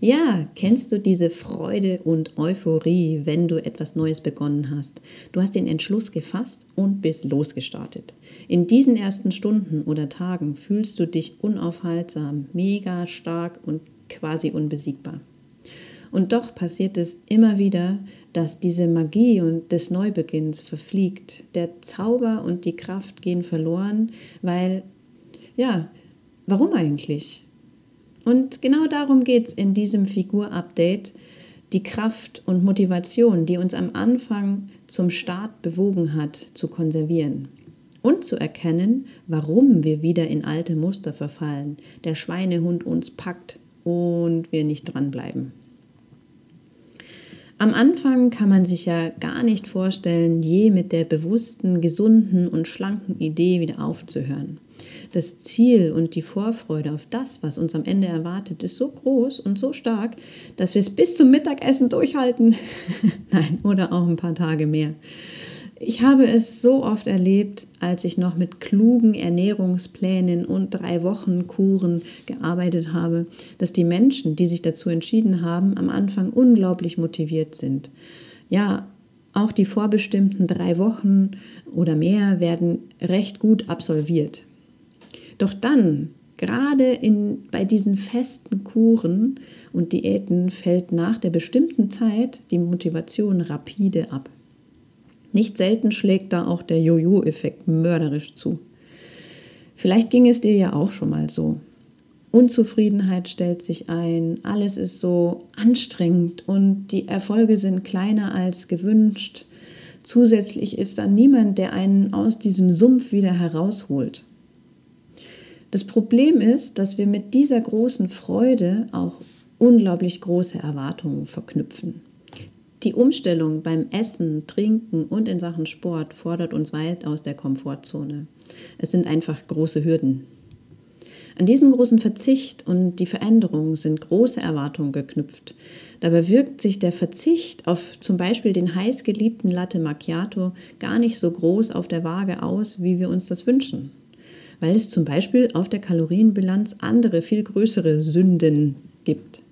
Ja, kennst du diese Freude und Euphorie, wenn du etwas Neues begonnen hast? Du hast den Entschluss gefasst und bist losgestartet. In diesen ersten Stunden oder Tagen fühlst du dich unaufhaltsam, mega stark und quasi unbesiegbar. Und doch passiert es immer wieder, dass diese Magie und des Neubeginns verfliegt. Der Zauber und die Kraft gehen verloren, weil, ja, warum eigentlich? Und genau darum geht es in diesem Figur-Update, die Kraft und Motivation, die uns am Anfang zum Start bewogen hat, zu konservieren und zu erkennen, warum wir wieder in alte Muster verfallen, der Schweinehund uns packt und wir nicht dranbleiben. Am Anfang kann man sich ja gar nicht vorstellen, je mit der bewussten, gesunden und schlanken Idee wieder aufzuhören. Das Ziel und die Vorfreude auf das, was uns am Ende erwartet, ist so groß und so stark, dass wir es bis zum Mittagessen durchhalten. Nein, oder auch ein paar Tage mehr. Ich habe es so oft erlebt, als ich noch mit klugen Ernährungsplänen und drei Wochen Kuren gearbeitet habe, dass die Menschen, die sich dazu entschieden haben, am Anfang unglaublich motiviert sind. Ja, auch die vorbestimmten drei Wochen oder mehr werden recht gut absolviert. Doch dann, gerade in, bei diesen festen Kuren und Diäten, fällt nach der bestimmten Zeit die Motivation rapide ab. Nicht selten schlägt da auch der Jojo-Effekt mörderisch zu. Vielleicht ging es dir ja auch schon mal so. Unzufriedenheit stellt sich ein, alles ist so anstrengend und die Erfolge sind kleiner als gewünscht. Zusätzlich ist da niemand, der einen aus diesem Sumpf wieder herausholt. Das Problem ist, dass wir mit dieser großen Freude auch unglaublich große Erwartungen verknüpfen. Die Umstellung beim Essen, Trinken und in Sachen Sport fordert uns weit aus der Komfortzone. Es sind einfach große Hürden. An diesen großen Verzicht und die Veränderung sind große Erwartungen geknüpft. Dabei wirkt sich der Verzicht auf zum Beispiel den heißgeliebten Latte Macchiato gar nicht so groß auf der Waage aus, wie wir uns das wünschen. Weil es zum Beispiel auf der Kalorienbilanz andere, viel größere Sünden gibt.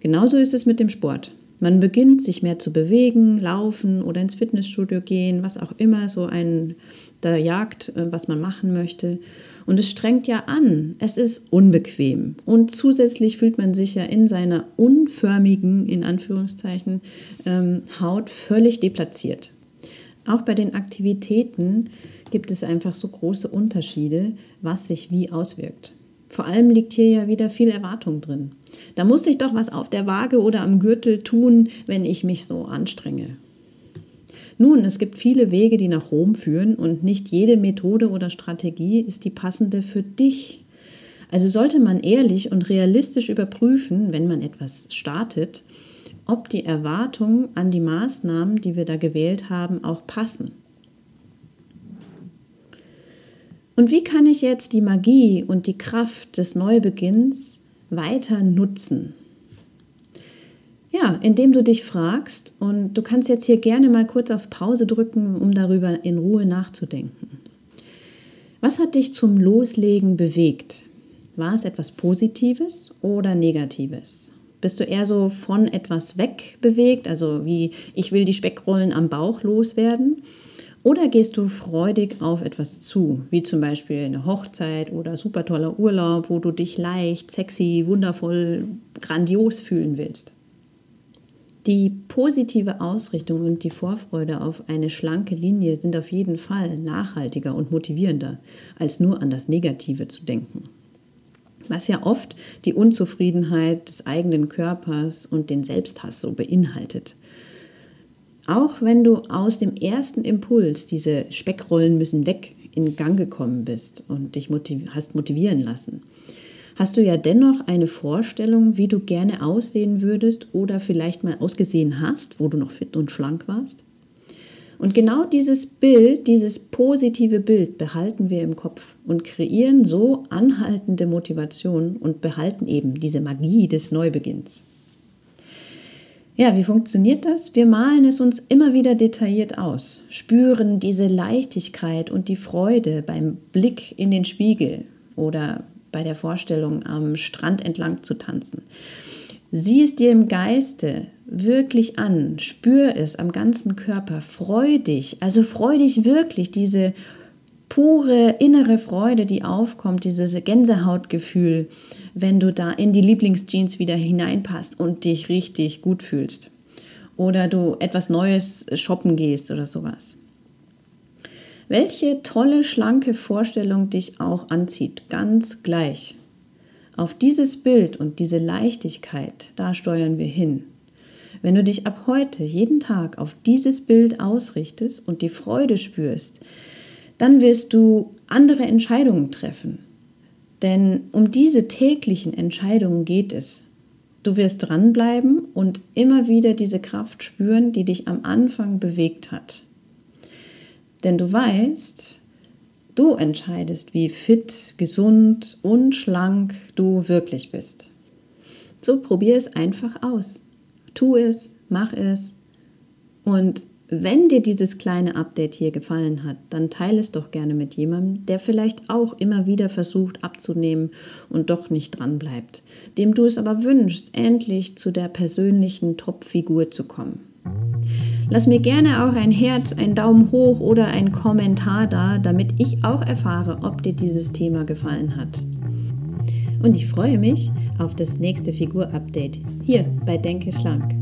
Genauso ist es mit dem Sport. Man beginnt sich mehr zu bewegen, laufen oder ins Fitnessstudio gehen, was auch immer so ein da jagt, äh, was man machen möchte. Und es strengt ja an. Es ist unbequem. Und zusätzlich fühlt man sich ja in seiner unförmigen, in Anführungszeichen, ähm, Haut völlig deplatziert. Auch bei den Aktivitäten gibt es einfach so große Unterschiede, was sich wie auswirkt. Vor allem liegt hier ja wieder viel Erwartung drin. Da muss ich doch was auf der Waage oder am Gürtel tun, wenn ich mich so anstrenge. Nun, es gibt viele Wege, die nach Rom führen und nicht jede Methode oder Strategie ist die passende für dich. Also sollte man ehrlich und realistisch überprüfen, wenn man etwas startet, ob die Erwartungen an die Maßnahmen, die wir da gewählt haben, auch passen. Und wie kann ich jetzt die Magie und die Kraft des Neubeginns weiter nutzen? Ja, indem du dich fragst, und du kannst jetzt hier gerne mal kurz auf Pause drücken, um darüber in Ruhe nachzudenken. Was hat dich zum Loslegen bewegt? War es etwas Positives oder Negatives? Bist du eher so von etwas weg bewegt, also wie ich will die Speckrollen am Bauch loswerden? Oder gehst du freudig auf etwas zu, wie zum Beispiel eine Hochzeit oder super toller Urlaub, wo du dich leicht, sexy, wundervoll, grandios fühlen willst? Die positive Ausrichtung und die Vorfreude auf eine schlanke Linie sind auf jeden Fall nachhaltiger und motivierender, als nur an das Negative zu denken. Was ja oft die Unzufriedenheit des eigenen Körpers und den Selbsthass so beinhaltet. Auch wenn du aus dem ersten Impuls, diese Speckrollen müssen weg, in Gang gekommen bist und dich motiv hast motivieren lassen, hast du ja dennoch eine Vorstellung, wie du gerne aussehen würdest oder vielleicht mal ausgesehen hast, wo du noch fit und schlank warst? Und genau dieses Bild, dieses positive Bild behalten wir im Kopf und kreieren so anhaltende Motivation und behalten eben diese Magie des Neubeginns. Ja, wie funktioniert das? Wir malen es uns immer wieder detailliert aus, spüren diese Leichtigkeit und die Freude beim Blick in den Spiegel oder bei der Vorstellung, am Strand entlang zu tanzen. Sieh es dir im Geiste wirklich an, spür es am ganzen Körper, freu dich, also freu dich wirklich, diese pure innere Freude, die aufkommt, dieses Gänsehautgefühl, wenn du da in die Lieblingsjeans wieder hineinpasst und dich richtig gut fühlst. Oder du etwas Neues shoppen gehst oder sowas. Welche tolle, schlanke Vorstellung dich auch anzieht, ganz gleich. Auf dieses Bild und diese Leichtigkeit, da steuern wir hin. Wenn du dich ab heute jeden Tag auf dieses Bild ausrichtest und die Freude spürst, dann wirst du andere Entscheidungen treffen. Denn um diese täglichen Entscheidungen geht es. Du wirst dranbleiben und immer wieder diese Kraft spüren, die dich am Anfang bewegt hat. Denn du weißt, du entscheidest, wie fit, gesund und schlank du wirklich bist. So probier es einfach aus. Tu es, mach es und wenn dir dieses kleine Update hier gefallen hat, dann teile es doch gerne mit jemandem, der vielleicht auch immer wieder versucht abzunehmen und doch nicht dran bleibt, dem du es aber wünschst, endlich zu der persönlichen Top-Figur zu kommen. Lass mir gerne auch ein Herz, einen Daumen hoch oder einen Kommentar da, damit ich auch erfahre, ob dir dieses Thema gefallen hat. Und ich freue mich auf das nächste Figur-Update hier bei Denke Schlank.